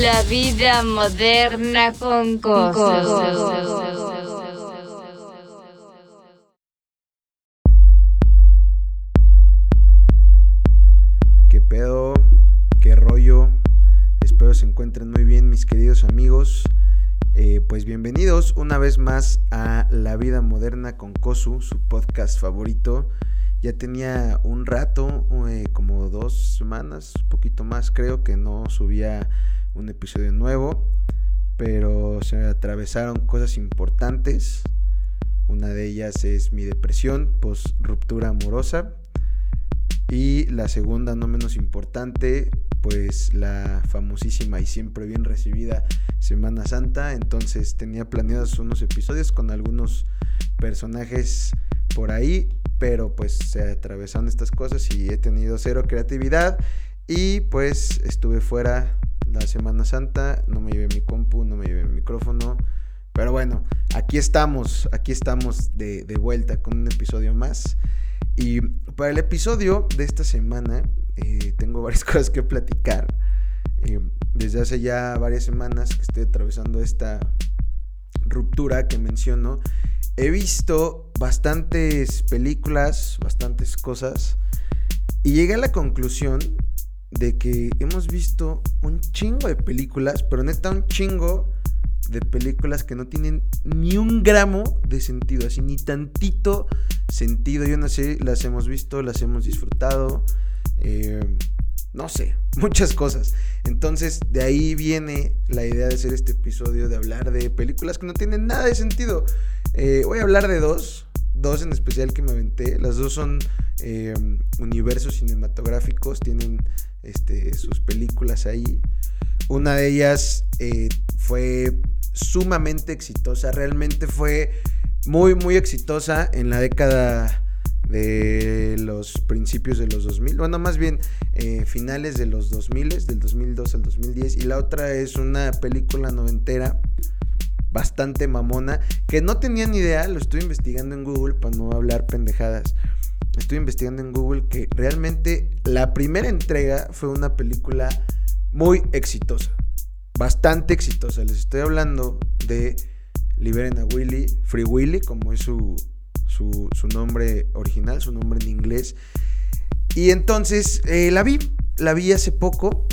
La vida moderna con cosas. Una vez más a La Vida Moderna con Kosu, su podcast favorito. Ya tenía un rato, eh, como dos semanas, un poquito más creo, que no subía un episodio nuevo, pero se atravesaron cosas importantes. Una de ellas es mi depresión post ruptura amorosa. Y la segunda, no menos importante, pues la famosísima y siempre bien recibida Semana Santa. Entonces tenía planeados unos episodios con algunos personajes por ahí, pero pues se atravesaron estas cosas y he tenido cero creatividad. Y pues estuve fuera la Semana Santa, no me llevé mi compu, no me llevé mi micrófono. Pero bueno, aquí estamos, aquí estamos de, de vuelta con un episodio más. Y para el episodio de esta semana eh, tengo varias cosas que platicar. Eh, desde hace ya varias semanas que estoy atravesando esta ruptura que menciono, he visto bastantes películas, bastantes cosas, y llegué a la conclusión de que hemos visto un chingo de películas, pero neta un chingo de películas que no tienen ni un gramo de sentido, así ni tantito sentido. Yo no sé, las hemos visto, las hemos disfrutado, eh, no sé, muchas cosas. Entonces de ahí viene la idea de hacer este episodio, de hablar de películas que no tienen nada de sentido. Eh, voy a hablar de dos, dos en especial que me aventé. Las dos son eh, universos cinematográficos, tienen este, sus películas ahí. Una de ellas fue sumamente exitosa, realmente fue muy, muy exitosa en la década de los principios de los 2000, bueno, más bien eh, finales de los 2000, del 2002 al 2010, y la otra es una película noventera bastante mamona, que no tenía ni idea, lo estoy investigando en Google para no hablar pendejadas. Estoy investigando en Google que realmente la primera entrega fue una película muy exitosa bastante exitosa. Les estoy hablando de Liberen a Willy, Free Willy, como es su, su, nombre original, su nombre en inglés. Y entonces eh, la vi, la vi hace poco.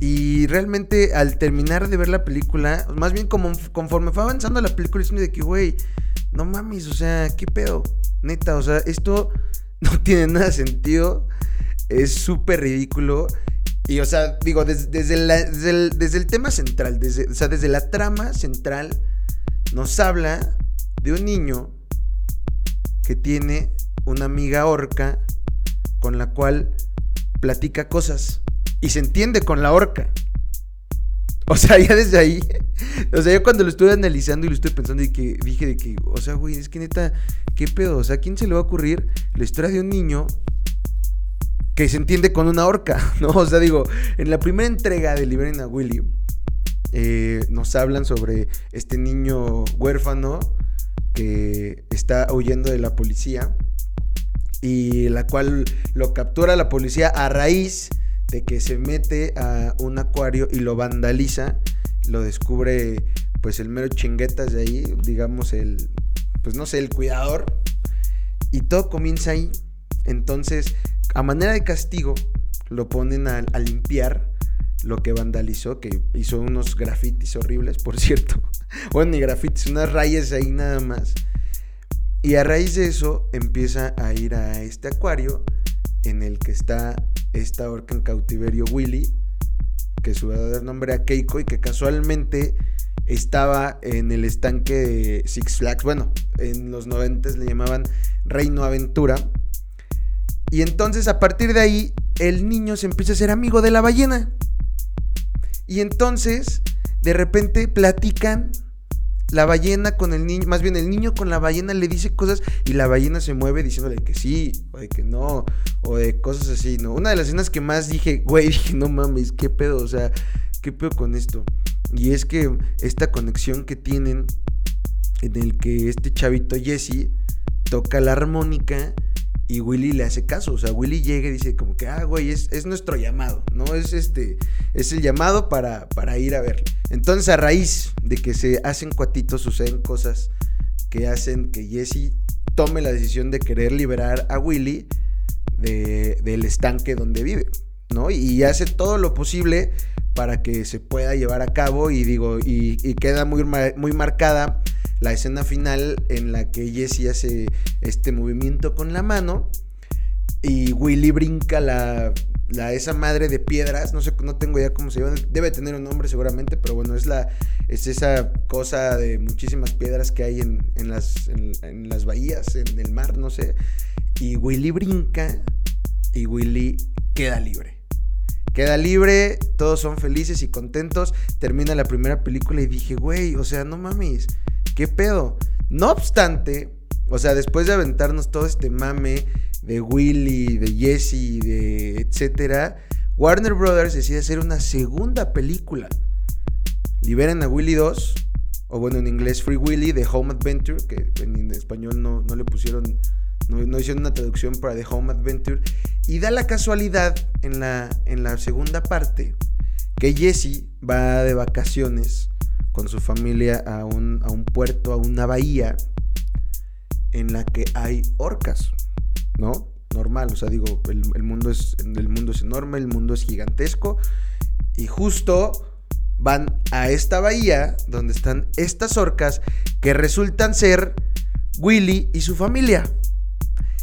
Y realmente al terminar de ver la película, más bien como conforme fue avanzando la película, es de que, güey, no mames, o sea, ¿qué pedo? Neta, o sea, esto no tiene nada de sentido. Es súper ridículo. Y, o sea, digo, desde, desde, el, tema central, desde, o sea, desde la trama central, nos habla de un niño que tiene una amiga orca con la cual platica cosas y se entiende con la orca. O sea, ya desde ahí, o sea, yo cuando lo estuve analizando y lo estoy pensando y que dije de que, o sea, güey, es que neta, ¿qué pedo? O sea, ¿a quién se le va a ocurrir la historia de un niño que se entiende con una horca, ¿no? O sea, digo, en la primera entrega de Liberen a Willy, eh, nos hablan sobre este niño huérfano que está huyendo de la policía y la cual lo captura la policía a raíz de que se mete a un acuario y lo vandaliza, lo descubre pues el mero chinguetas de ahí, digamos el, pues no sé, el cuidador, y todo comienza ahí. Entonces, a manera de castigo, lo ponen a, limpiar lo que vandalizó, que hizo unos grafitis horribles, por cierto. bueno, ni grafitis, unas rayas ahí nada más. Y a raíz de eso empieza a ir a este acuario en el que está esta orca en cautiverio Willy, que su verdadero nombre era Keiko y que casualmente estaba en el estanque de Six Flags. Bueno, en los 90 le llamaban Reino Aventura y entonces a partir de ahí el niño se empieza a ser amigo de la ballena. Y entonces de repente platican la ballena con el niño, más bien el niño con la ballena le dice cosas y la ballena se mueve diciéndole que sí o de que no, o de cosas así, ¿no? Una de las escenas que más dije, güey, dije, no mames, qué pedo, o sea, qué pedo con esto. Y es que esta conexión que tienen en el que este chavito Jesse toca la armónica y Willy le hace caso. O sea, Willy llega y dice como que, ah, güey, es, es nuestro llamado, ¿no? Es este, es el llamado para, para ir a verle. Entonces, a raíz de que se hacen cuatitos, suceden cosas que hacen que Jesse tome la decisión de querer liberar a Willy de- del estanque donde vive, ¿no? Y hace todo lo posible para que se pueda llevar a cabo y digo, y, queda muy, muy marcada la escena final en la que Jesse hace este movimiento con la mano y Willy brinca la, la esa madre de piedras, no sé, no tengo idea cómo se llama, debe tener un nombre seguramente, pero bueno, es la es esa cosa de muchísimas piedras que hay en, en las, en, en las bahías, en el mar, no sé. Y Willy brinca y Willy queda libre. Queda libre, todos son felices y contentos. Termina la primera película y dije, güey, o sea, no mames, ¿qué pedo? No obstante, o sea, después de aventarnos todo este mame de Willy, de Jesse, de etcétera, Warner Brothers decide hacer una segunda película. Liberan a Willy 2, o bueno, en inglés Free Willy, de Home Adventure, que en español no, no le pusieron, no, no hicieron una traducción para The Home Adventure. Y da la casualidad en la, en la segunda parte que Jesse va de vacaciones con su familia a un, a un puerto, a una bahía en la que hay orcas, ¿no? Normal, o sea, digo, el, el mundo es, el mundo es enorme, el mundo es gigantesco y justo van a esta bahía donde están estas orcas que resultan ser Willy y su familia.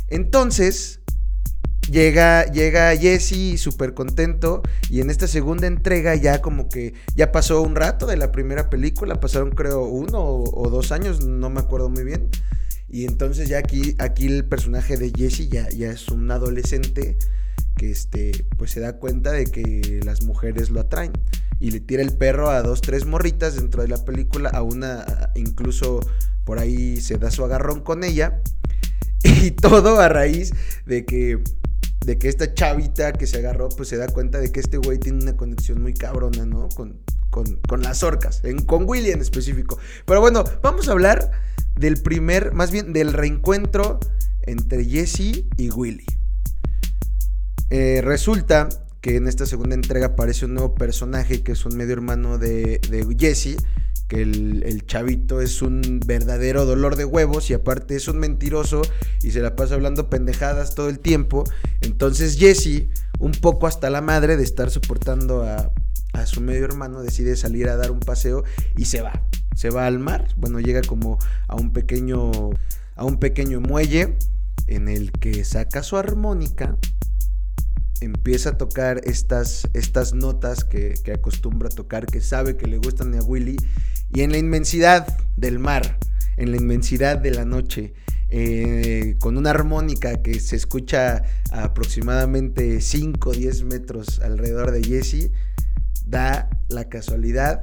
Entonces, llega, llega Jesse súper contento y en esta segunda entrega ya como que ya pasó un rato de la primera película, pasaron creo uno o, o dos años, no me acuerdo muy bien. Y entonces ya aquí, aquí el personaje de Jesse ya, ya es un adolescente que este, pues se da cuenta de que las mujeres lo atraen. Y le tira el perro a dos, tres morritas dentro de la película. A una incluso por ahí se da su agarrón con ella. Y todo a raíz de que, de que esta chavita que se agarró, pues se da cuenta de que este güey tiene una conexión muy cabrona, ¿no? Con, con, con las orcas, en, con Willy en específico. Pero bueno, vamos a hablar del primer, más bien del reencuentro entre Jesse y Willy. Eh, resulta que en esta segunda entrega aparece un nuevo personaje que es un medio hermano de, de Jesse, que el, chavito es un verdadero dolor de huevos y aparte es un mentiroso y se la pasa hablando pendejadas todo el tiempo. Entonces Jesse, un poco hasta la madre de estar soportando a, su medio hermano, decide salir a dar un paseo y se va. Se va al mar. Bueno, llega como a un pequeño, a un pequeño muelle en el que saca su armónica empieza a tocar estas, estas notas que, que, acostumbra a tocar, que sabe que le gustan a Willy, y en la inmensidad del mar, en la inmensidad de la noche, eh, con una armónica que se escucha a aproximadamente 5 o 10 metros alrededor de Jesse, da la casualidad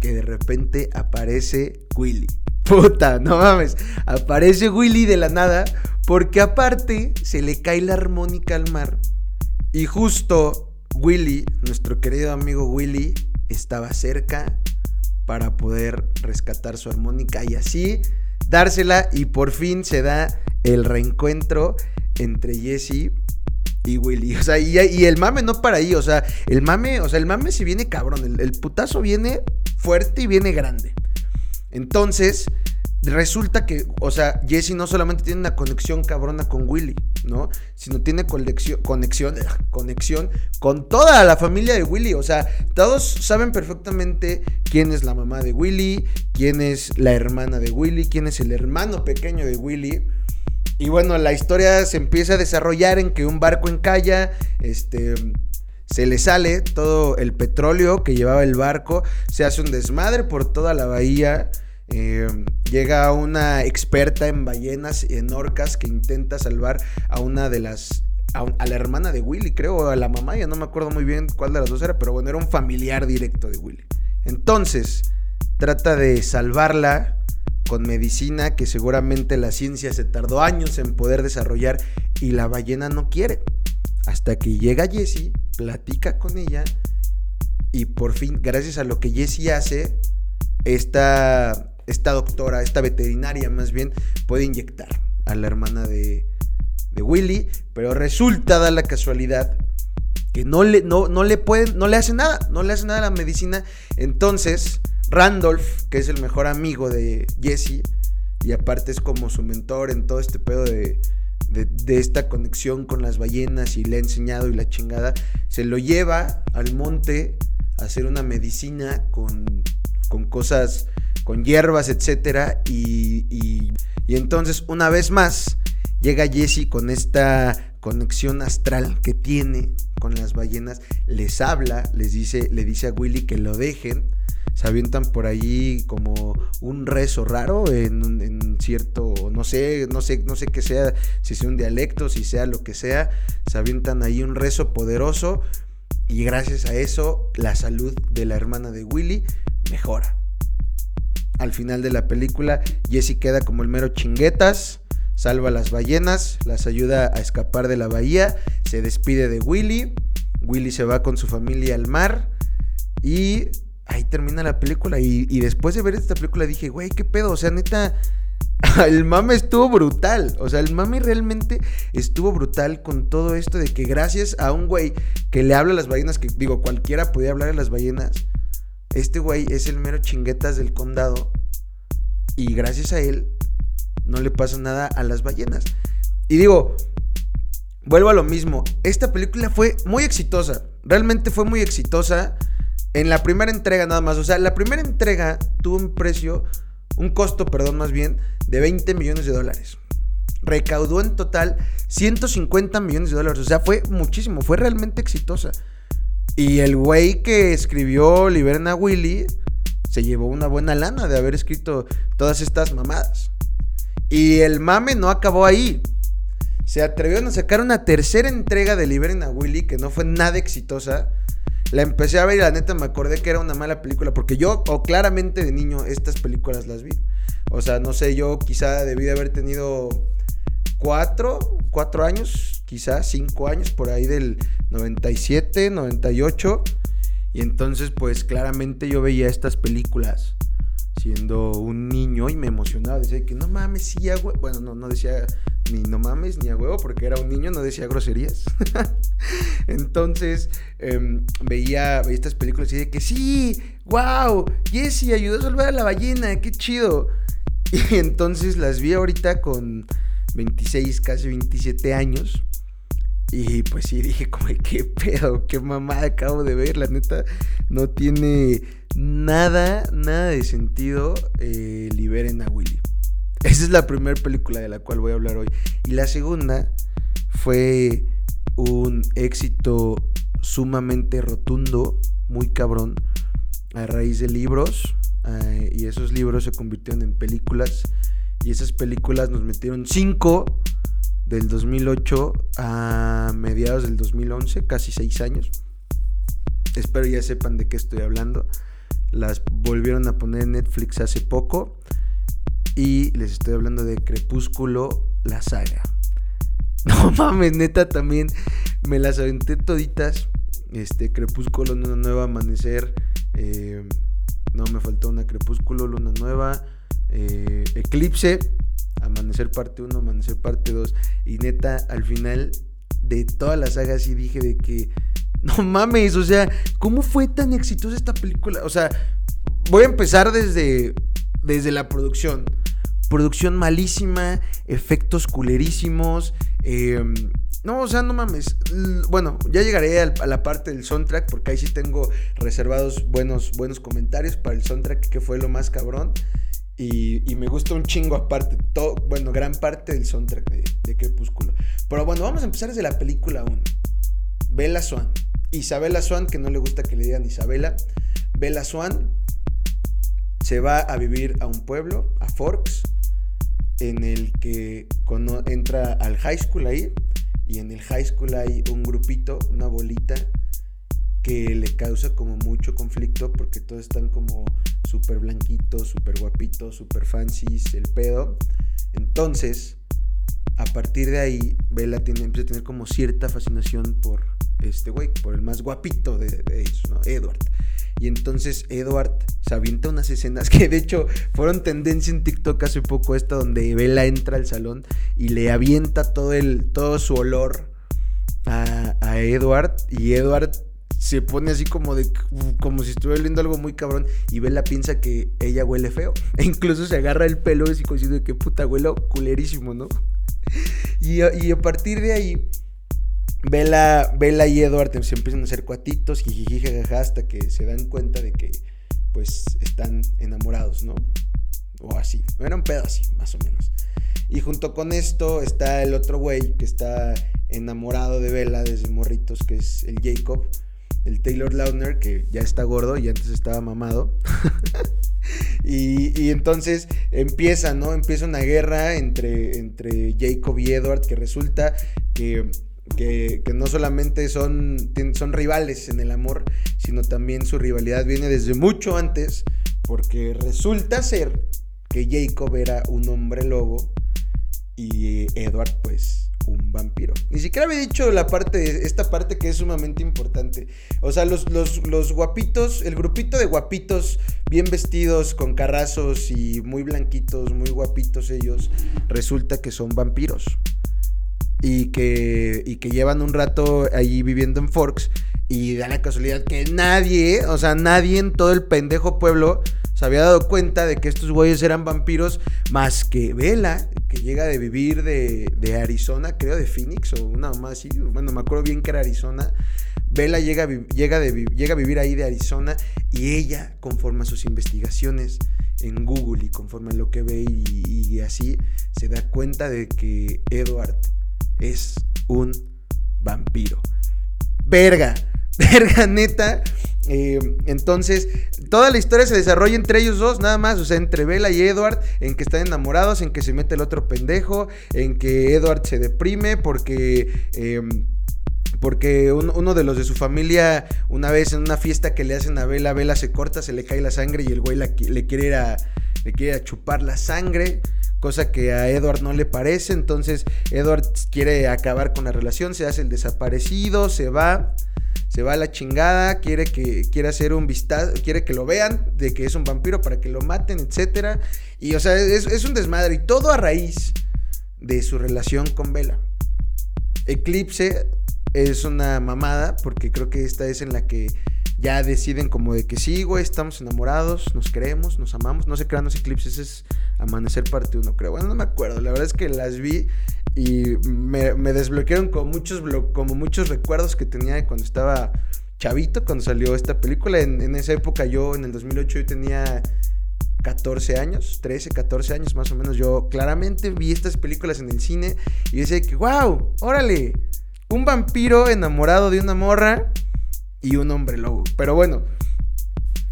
que de repente aparece Willy. Puta, no mames. Aparece Willy de la nada porque aparte se le cae la armónica al mar y justo Willy, nuestro querido amigo Willy, estaba cerca para poder rescatar su armónica y así dársela y por fin se da el reencuentro entre Jesse y Willy. O sea, y, el mame no para ahí, o sea, el mame, o sea, el mame si viene cabrón, el, el putazo viene fuerte y viene grande. Entonces, resulta que, o sea, Jesse no solamente tiene una conexión cabrona con Willy, ¿no? Sino tiene conexión, conexión, conexión con toda la familia de Willy. O sea, todos saben perfectamente quién es la mamá de Willy, quién es la hermana de Willy, quién es el hermano pequeño de Willy. Y bueno, la historia se empieza a desarrollar en que un barco encalla, este se le sale todo el petróleo que llevaba el barco, se hace un desmadre por toda la bahía. Eh, llega una experta en ballenas y en orcas que intenta salvar a una de las. A, la hermana de Willy, creo, a la mamá, ya no me acuerdo muy bien cuál de las dos era, pero bueno, era un familiar directo de Willy. Entonces, trata de salvarla con medicina que seguramente la ciencia se tardó años en poder desarrollar y la ballena no quiere. Hasta que llega Jessie, platica con ella y por fin, gracias a lo que Jessie hace, esta, esta doctora, esta veterinaria más bien, puede inyectar a la hermana de, de Willy, pero resulta, da la casualidad, que no le, no, no le pueden, no le hace nada, no le hace nada a la medicina. Entonces, Randolph, que es el mejor amigo de Jesse, y aparte es como su mentor en todo este pedo de, de, de, esta conexión con las ballenas y le ha enseñado y la chingada, se lo lleva al monte a hacer una medicina con, con cosas, con hierbas, etc. Y, y, y entonces, una vez más, llega Jesse con esta conexión astral que tiene con las ballenas, les habla, les dice, le dice a Willy que lo dejen, se avientan por ahí como un rezo raro en, en, cierto, no sé, no sé, no sé qué sea, si sea un dialecto, si sea lo que sea, se avientan ahí un rezo poderoso y gracias a eso la salud de la hermana de Willy mejora. Al final de la película, Jesse queda como el mero chinguetas salva a las ballenas, las ayuda a escapar de la bahía, se despide de Willy, Willy se va con su familia al mar y ahí termina la película. Y, después de ver esta película dije, güey, qué pedo, o sea, neta, el mame estuvo brutal, o sea, el mame realmente estuvo brutal con todo esto de que gracias a un güey que le habla a las ballenas, que digo, cualquiera podía hablar a las ballenas, este güey es el mero chinguetas del condado y gracias a él no le pasa nada a las ballenas. Y digo, vuelvo a lo mismo, esta película fue muy exitosa, realmente fue muy exitosa en la primera entrega nada más, o sea, la primera entrega tuvo un precio, un costo, perdón, más bien, de 20 millones de dólares. Recaudó en total 150 millones de dólares, o sea, fue muchísimo, fue realmente exitosa. Y el güey que escribió Liberen a Willy se llevó una buena lana de haber escrito todas estas mamadas. Y el mame no acabó ahí. Se atrevieron a sacar una tercera entrega de Liberen a Willy que no fue nada exitosa. La empecé a ver y la neta me acordé que era una mala película. Porque yo, o claramente de niño, estas películas las vi. O sea, no sé, yo quizá debí de haber tenido cuatro, cuatro años, quizá cinco años, por ahí del 97, 98. Y entonces, pues claramente yo veía estas películas siendo un niño y me emocionaba. Decía que no mames, sí, a huevo. Bueno, no, no decía ni no mames ni a huevo porque era un niño, no decía groserías. Entonces eh, veía, veía, estas películas y decía que sí, wow, Jesse ayudó a salvar a la ballena, qué chido. Y entonces las vi ahorita con 26, casi 27 años. Y pues sí, dije como, qué pedo, qué mamada acabo de ver, la neta, no tiene nada, nada de sentido eh, liberen a Willy. Esa es la primera película de la cual voy a hablar hoy. Y la segunda fue un éxito sumamente rotundo, muy cabrón, a raíz de libros. Eh, y esos libros se convirtieron en películas. Y esas películas nos metieron cinco del 2008 a mediados del 2011, casi seis años. Espero ya sepan de qué estoy hablando. Las volvieron a poner en Netflix hace poco. Y les estoy hablando de Crepúsculo, la saga. No mames, neta, también me las aventé toditas. Este, Crepúsculo, Luna Nueva, Amanecer. Eh, no, me faltó una Crepúsculo, Luna Nueva. Eh, Eclipse. Amanecer parte 1, Amanecer parte 2. Y neta, al final de toda la saga sí dije de que no mames, o sea, ¿cómo fue tan exitosa esta película? O sea, voy a empezar desde, desde la producción. Producción malísima, efectos culerísimos. Eh, no, o sea, no mames. Bueno, ya llegaré a la parte del soundtrack porque ahí sí tengo reservados buenos, buenos comentarios para el soundtrack que fue lo más cabrón. Y, me gusta un chingo aparte, todo, bueno, gran parte del soundtrack de, Crepúsculo. Pero bueno, vamos a empezar desde la película 1. Bella Swan. Isabela Swan, que no le gusta que le digan Isabela. Bella Swan se va a vivir a un pueblo, a Forks, en el que entra al high school ahí. Y en el high school hay un grupito, una bolita, que le causa como mucho conflicto porque todos están como súper blanquitos, súper guapitos, súper fancies, el pedo. Entonces, a partir de ahí, Bella tiene, empieza a tener como cierta fascinación por este güey, por el más guapito de, ellos, ¿no? Edward. Y entonces Edward se avienta unas escenas que de hecho fueron tendencia en TikTok hace poco, esta donde Bella entra al salón y le avienta todo, el, todo su olor a, a Edward y Edward se pone así como de como si estuviera oliendo algo muy cabrón y Bella piensa que ella huele feo e incluso se agarra el pelo y diciendo que puta huelo culerísimo, ¿no? Y, y a partir de ahí Bella, y Edward se empiezan a hacer cuatitos, jijiji, hasta que se dan cuenta de que, pues, están enamorados, ¿no? O así. Era un pedo así, más o menos. Y junto con esto está el otro güey que está enamorado de Bella desde morritos, que es el Jacob, el Taylor Lautner, que ya está gordo y antes estaba mamado. y, entonces empieza, ¿no? Empieza una guerra entre, entre Jacob y Edward, que resulta que que, no solamente son, son rivales en el amor, sino también su rivalidad viene desde mucho antes, porque resulta ser que Jacob era un hombre lobo y Edward pues un vampiro. Ni siquiera había dicho la parte, esta parte que es sumamente importante. O sea, los, los, los guapitos, el grupito de guapitos bien vestidos, con carrazos y muy blanquitos, muy guapitos ellos, resulta que son vampiros y que, y que llevan un rato ahí viviendo en Forks y da la casualidad que nadie, o sea, nadie en todo el pendejo pueblo se había dado cuenta de que estos güeyes eran vampiros más que Vela, que llega de vivir de, de Arizona, creo, de Phoenix o una más así, bueno, me acuerdo bien que era Arizona. Vela llega, llega, llega a vivir ahí de Arizona y ella, conforme a sus investigaciones en Google y conforme a lo que ve y, y así, se da cuenta de que Edward es un vampiro. Verga, verga neta. Eh, entonces, toda la historia se desarrolla entre ellos dos, nada más, o sea, entre Bella y Edward, en que están enamorados, en que se mete el otro pendejo, en que Edward se deprime porque... Em, porque uno de los de su familia, una vez en una fiesta que le hacen a Bella, Bella se corta, se le cae la sangre y el güey le quiere ir a, le quiere chupar la sangre cosa que a Edward no le parece, entonces Edward quiere acabar con la relación, se hace el desaparecido, se va, se va a la chingada, quiere que quiere hacer un vistazo, quiere que lo vean de que es un vampiro para que lo maten, etcétera, y o sea, es, es un desmadre y todo a raíz de su relación con Bella. Eclipse es una mamada porque creo que esta es en la que ya deciden como de que sí, güey, estamos enamorados, nos queremos, nos amamos. No se crean los eclipses, es Amanecer parte uno, creo. Bueno, no me acuerdo. La verdad es que las vi y me, desbloquearon como muchos, recuerdos que tenía cuando estaba chavito, cuando salió esta película. En, en esa época yo, en el 2008, yo tenía 14 años, 13, 14 años más o menos. Yo claramente vi estas películas en el cine y decía que, wow, órale, un vampiro enamorado de una morra y un hombre lobo. Pero bueno,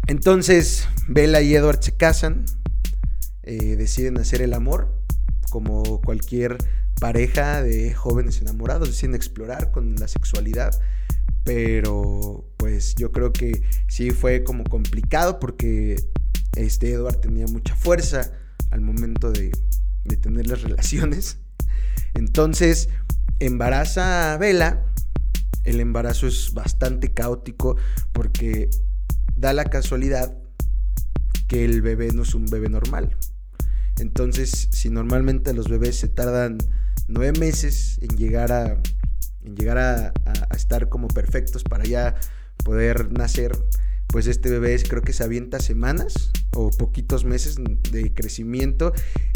entonces Bella y Edward se casan, eh, deciden hacer el amor, como cualquier pareja de jóvenes enamorados, deciden explorar con la sexualidad. Pero pues yo creo que sí fue como complicado porque este Edward tenía mucha fuerza al momento de, de tener las relaciones. Entonces embaraza a Bella el embarazo es bastante caótico porque da la casualidad que el bebé no es un bebé normal. Entonces, si normalmente los bebés se tardan nueve meses en llegar a, en llegar a, estar como perfectos para ya poder nacer, pues este bebé creo que se avienta semanas o poquitos meses de crecimiento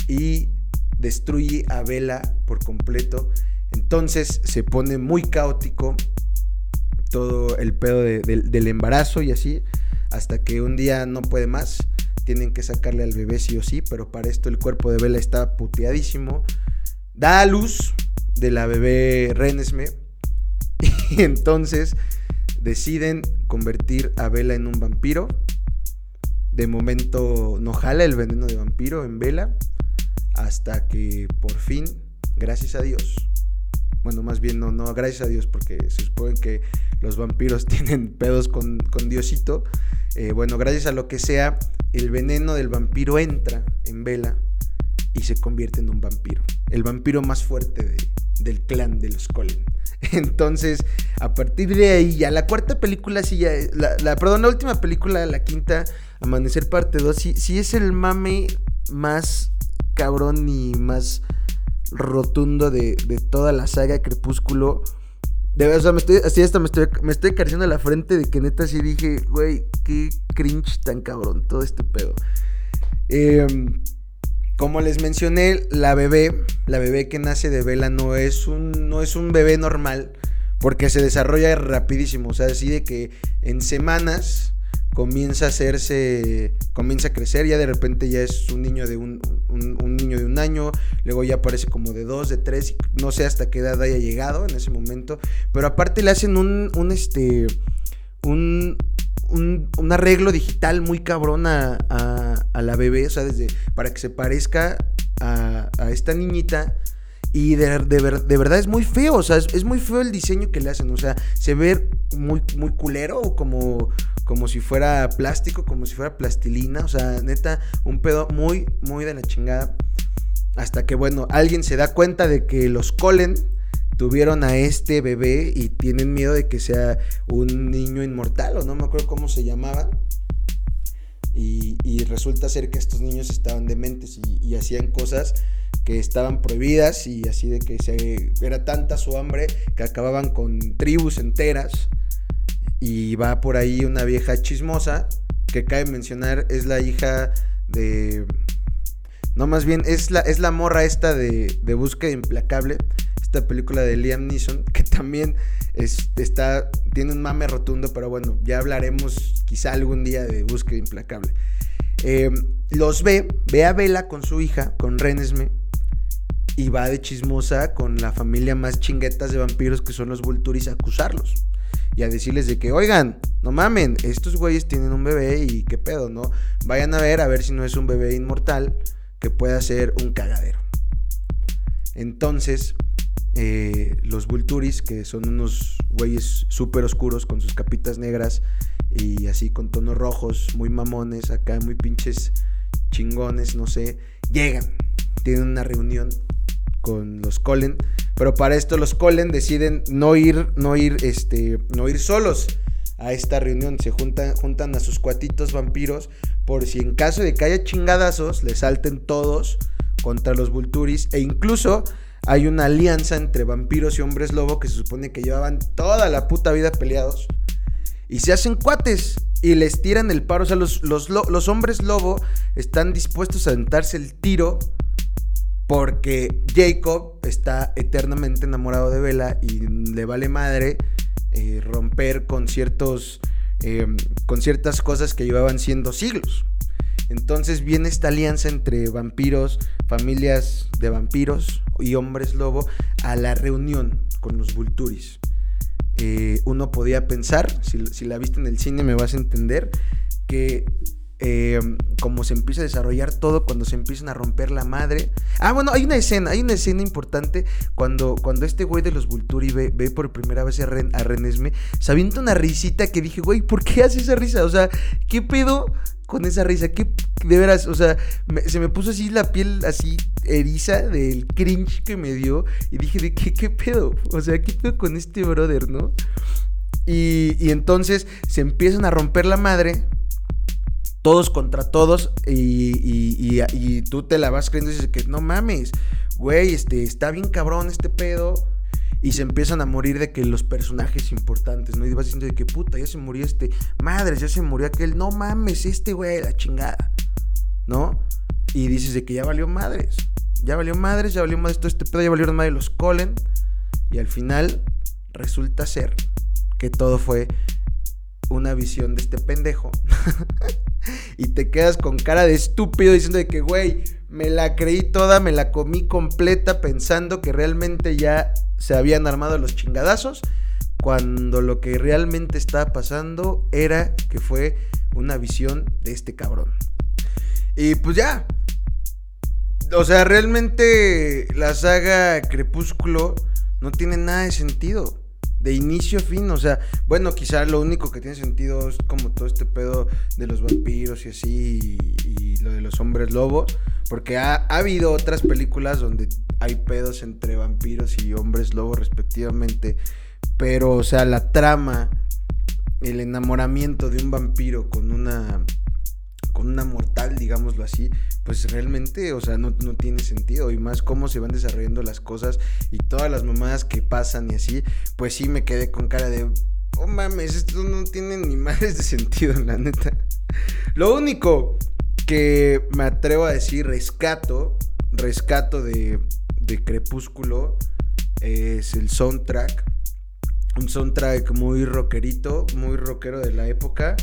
y destruye a Vela por completo. Entonces se pone muy caótico todo el pedo del embarazo y así, hasta que un día no puede más, tienen que sacarle al bebé sí o sí, pero para esto el cuerpo de Bella está puteadísimo, da a luz de la bebé Renesme y entonces deciden convertir a Bella en un vampiro. De momento no jala el veneno de vampiro en Vela hasta que por fin, gracias a Dios, bueno, más bien no, no, gracias a Dios, porque se supone que los vampiros tienen pedos con, Diosito. Eh, bueno, gracias a lo que sea, el veneno del vampiro entra en vela y se convierte en un vampiro. el vampiro más fuerte de- del clan de los Cullen. Entonces, a partir de ahí, ya la cuarta película, sí, ya, la, la- perdón, la última película, la quinta, Amanecer parte 2, sí, sí es el mame más cabrón y más rotundo de, de toda la saga Crepúsculo. O sea, me estoy, así hasta me estoy, me estoy la frente de que neta sí dije, güey, qué cringe tan cabrón todo este pedo. Em, como les mencioné, la bebé, la bebé que nace de Vela no es un, no es un bebé normal, porque se desarrolla rapidísimo, o sea, así de que en semanas comienza a hacerse, comienza a crecer, ya de repente ya es un niño de un, un- niño de un año, luego ya aparece como de dos, de tres, no sé hasta qué edad haya llegado en ese momento, pero aparte le hacen un, un este, un, un, un arreglo digital muy cabrón a, a- a la bebé, o sea, desde, para que se parezca a, a esta niñita. Y de, de ver- de verdad es muy feo, o sea, es, es muy feo el diseño que le hacen, o sea, se ve muy, muy culero, como, como si fuera plástico, como si fuera plastilina, o sea, neta, un pedo muy, muy de la chingada. Hasta que, bueno, alguien se da cuenta de que los Colen tuvieron a este bebé y tienen miedo de que sea un niño inmortal, o no me acuerdo cómo se llamaba. Y, resulta ser que estos niños estaban dementes y, y hacían cosas que estaban prohibidas y así de que se, era tanta su hambre que acababan con tribus enteras. Y va por ahí una vieja chismosa que cabe mencionar es la hija de... No, más bien es la, es la morra esta de, de Búsqueda Implacable, esta película de Liam Neeson, que también es, está, tiene un mame rotundo, pero bueno, ya hablaremos quizá algún día de Búsqueda Implacable. Eh, los ve, ve a Vela con su hija, con Renesme, y va de chismosa con la familia más chinguetas de vampiros que son los Vulturis a acusarlos. Y a decirles de que, oigan, no mamen, estos güeyes tienen un bebé y qué pedo, ¿no? Vayan a ver, a ver si no es un bebé inmortal que pueda ser un cagadero. Entonces, eh, los Vulturis, que son unos güeyes súper oscuros con sus capitas negras y así con tonos rojos, muy mamones, acá muy pinches chingones, no sé, llegan, tienen una reunión con los Colen, pero para esto los Colen deciden no ir, no ir, este, no ir solos a esta reunión, se juntan, juntan a sus cuatitos vampiros por si en caso de que haya chingadazos, le salten todos contra los Vulturis e incluso hay una alianza entre vampiros y hombres lobo que se supone que llevaban toda la puta vida peleados y se hacen cuates y les tiran el paro. O sea, los, los, lo- los hombres lobo están dispuestos a aventarse el tiro porque Jacob está eternamente enamorado de Bella y le vale madre eh, romper con ciertos eh, con ciertas cosas que llevaban siendo siglos. Entonces viene esta alianza entre vampiros, familias de vampiros y hombres lobo a la reunión con los Vulturis. Eh, uno podía pensar, si, si la viste en el cine me vas a entender, que eh, como se empieza a desarrollar todo, cuando se empiezan a romper la madre. Ah, bueno, hay una escena, hay una escena importante cuando, cuando este güey de los Vulturi ve, ve por primera vez a, Ren, Renesme, se avienta una risita que dije, güey, ¿por qué hace esa risa? O sea, ¿qué pedo con esa risa? ¿Qué, de veras, o sea, se me puso así la piel así eriza del cringe que me dio y dije, ¿de qué, qué pedo? O sea, ¿qué pedo con este brother, no? Y, y entonces se empiezan a romper la madre, todos contra todos, y, y- y- tú te la vas creyendo y dices que no mames, güey, este, está bien cabrón este pedo. Y se empiezan a morir de que los personajes importantes, ¿no? Y vas diciendo de que puta, ya se murió este, madres, ya se murió aquel, no mames, este güey, la chingada, ¿no? Y dices de que ya valió madres, ya valió madres, ya valió madres todo este pedo, ya valieron madres los Colen. Y al final resulta ser que todo fue una visión de este pendejo. y te quedas con cara de estúpido diciendo de que, güey, me la creí toda, me la comí completa pensando que realmente ya se habían armado los chingadazos, cuando lo que realmente estaba pasando era que fue una visión de este cabrón. Y pues ya. O sea, realmente la saga Crepúsculo no tiene nada de sentido. De inicio a fin, o sea, bueno, quizá lo único que tiene sentido es como todo este pedo de los vampiros y así, y, lo de los hombres lobos, Porque ha, ha habido otras películas donde hay pedos entre vampiros y hombres lobo respectivamente. Pero, o sea, la trama, el enamoramiento de un vampiro con una con una mortal, digámoslo así, pues realmente, o sea, no, tiene sentido. Y más cómo se van desarrollando las cosas y todas las mamadas que pasan y así, pues sí me quedé con cara de, oh mames, esto no tiene ni más de sentido, la neta. Lo único que me atrevo a decir, rescato, rescato de, de Crepúsculo, es el soundtrack. Un soundtrack muy rockerito, muy rockero de la época.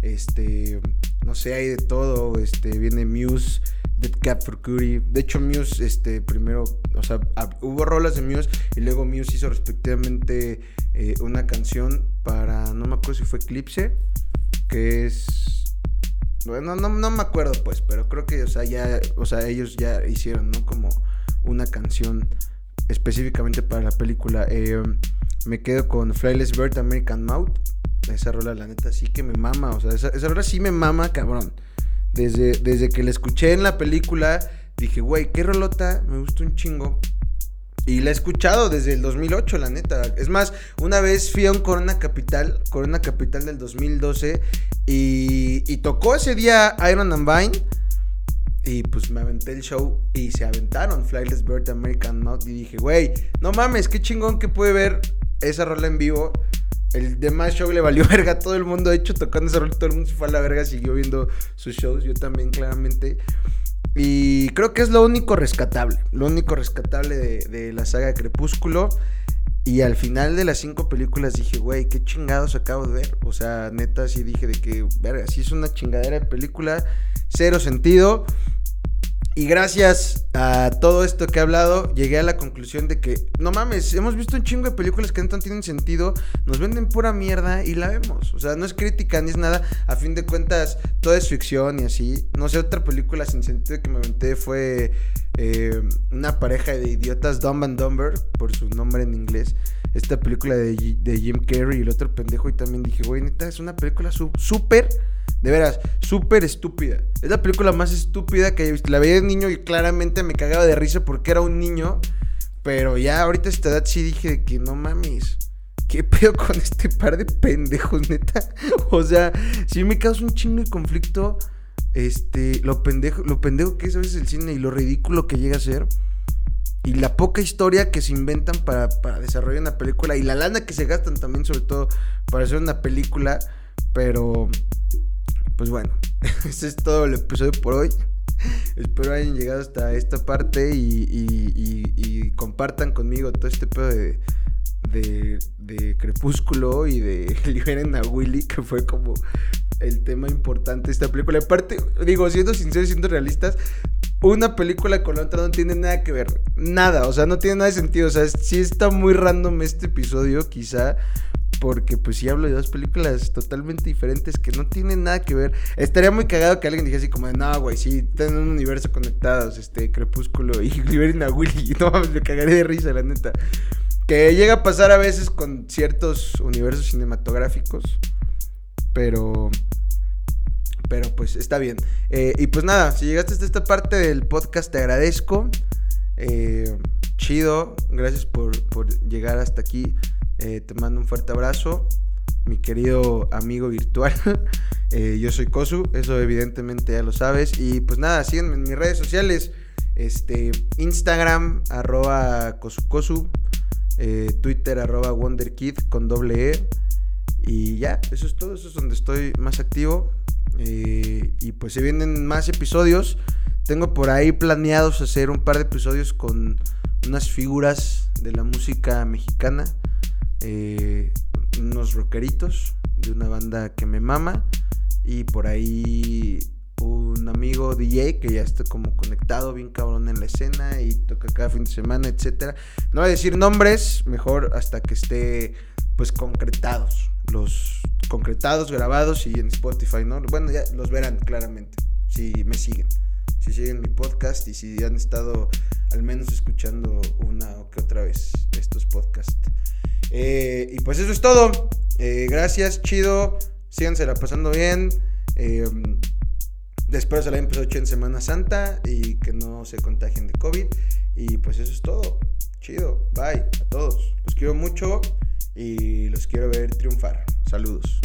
Este, no sé, hay de todo. Este, viene Muse, Dead Cat for Cutie. De hecho, Muse, este, primero, o sea, hubo rolas de Muse y luego Muse hizo respectivamente eh, una canción para, no me acuerdo si fue Eclipse, que es... Bueno, no, no me acuerdo pues, pero creo que, o sea, ya, o sea, ellos ya hicieron, ¿no? Como una canción específicamente para la película. Eh, me quedo con Flyless Bird American Mouth esa rola, la neta, sí que me mama. O sea, esa, rola sí me mama, cabrón. Desde, desde que la escuché en la película, dije, güey, qué rolota, me gustó un chingo. Y la he escuchado desde el 2008, la neta. Es más, una vez fui a un Corona Capital, Corona Capital del 2012, y, y tocó ese día Iron and Vine. Y pues me aventé el show y se aventaron Flightless Bird American Mouth. Y dije, güey, no mames, qué chingón que puede ver esa rola en vivo. El demás show le valió verga a todo el mundo. De hecho, tocando esa rola, todo el mundo se fue a la verga, siguió viendo sus shows. Yo también, claramente. Y creo que es lo único rescatable. Lo único rescatable de, de la saga Crepúsculo. Y al final de las cinco películas dije, güey, qué chingados acabo de ver. O sea, neta, sí dije de que, verga, sí es una chingadera de película. Cero sentido. Y gracias a todo esto que he hablado, llegué a la conclusión de que, no mames, hemos visto un chingo de películas que no tienen sentido, nos venden pura mierda y la vemos. O sea, no es crítica ni es nada. A fin de cuentas, todo es ficción y así. No sé, otra película sin sentido que me aventé fue eh, una pareja de idiotas, Dumb and Dumber, por su nombre en inglés. Esta película de, de Jim Carrey y el otro pendejo. Y también dije, güey, neta, es una película súper de veras, súper estúpida. Es la película más estúpida que he visto. La veía de niño y claramente me cagaba de risa porque era un niño. Pero ya ahorita a esta edad sí dije que no mames. ¿Qué pedo con este par de pendejos, neta? O sea, sí me causa un chingo de conflicto. Este, lo pendejo, lo pendejo que es a veces el cine y lo ridículo que llega a ser. Y la poca historia que se inventan para, para desarrollar una película. Y la lana que se gastan también, sobre todo, para hacer una película. Pero pues bueno, ese es todo el episodio por hoy. Espero hayan llegado hasta esta parte y, compartan conmigo todo este pedo de, de, Crepúsculo y de Liberen a Willy, que fue como el tema importante de esta película. Aparte, digo, siendo sinceros, siendo realistas, una película con la otra no tiene nada que ver. Nada, o sea, no tiene nada de sentido. O sea, sí está muy random este episodio, quizá. Porque pues si hablo de dos películas totalmente diferentes que no tienen nada que ver. Estaría muy cagado que alguien dijese como de, no, güey, sí, tienen un universo conectados, este, Crepúsculo y Liberen a Willy. No me cagaré de risa, la neta. Que llega a pasar a veces con ciertos universos cinematográficos. Pero... Pero pues está bien. Eh, y pues nada, si llegaste hasta esta parte del podcast te agradezco. Eh, chido, gracias por, por llegar hasta aquí. Eh, te mando un fuerte abrazo, mi querido amigo virtual. Eh, yo soy Kosu, eso evidentemente ya lo sabes. Y pues nada, síguenme en mis redes sociales. Este, Instagram, arroba Kosukosu. Eh, Twitter, arroba WonderKid con doble E. Y ya, eso es todo, eso es donde estoy más activo. y pues se vienen más episodios. Tengo por ahí planeados hacer un par de episodios con unas figuras de la música mexicana. Eh, unos rockeritos de una banda que me mama y por ahí un amigo DJ que ya está como conectado bien cabrón en la escena y toca cada fin de semana, etcétera. No voy a decir nombres, mejor hasta que esté pues concretados, los concretados, grabados y en Spotify, ¿no? Bueno, ya los verán claramente si me siguen. Si siguen mi podcast y si han estado al menos escuchando una o que otra vez estos podcasts. Eh, y pues eso es todo. Eh, gracias, chido. Sígansela pasando bien. Eh, espero se la hayan pasado en Semana Santa y que no se contagien de COVID. Y pues eso es todo. Chido. Bye a todos. Los quiero mucho y los quiero ver triunfar. Saludos.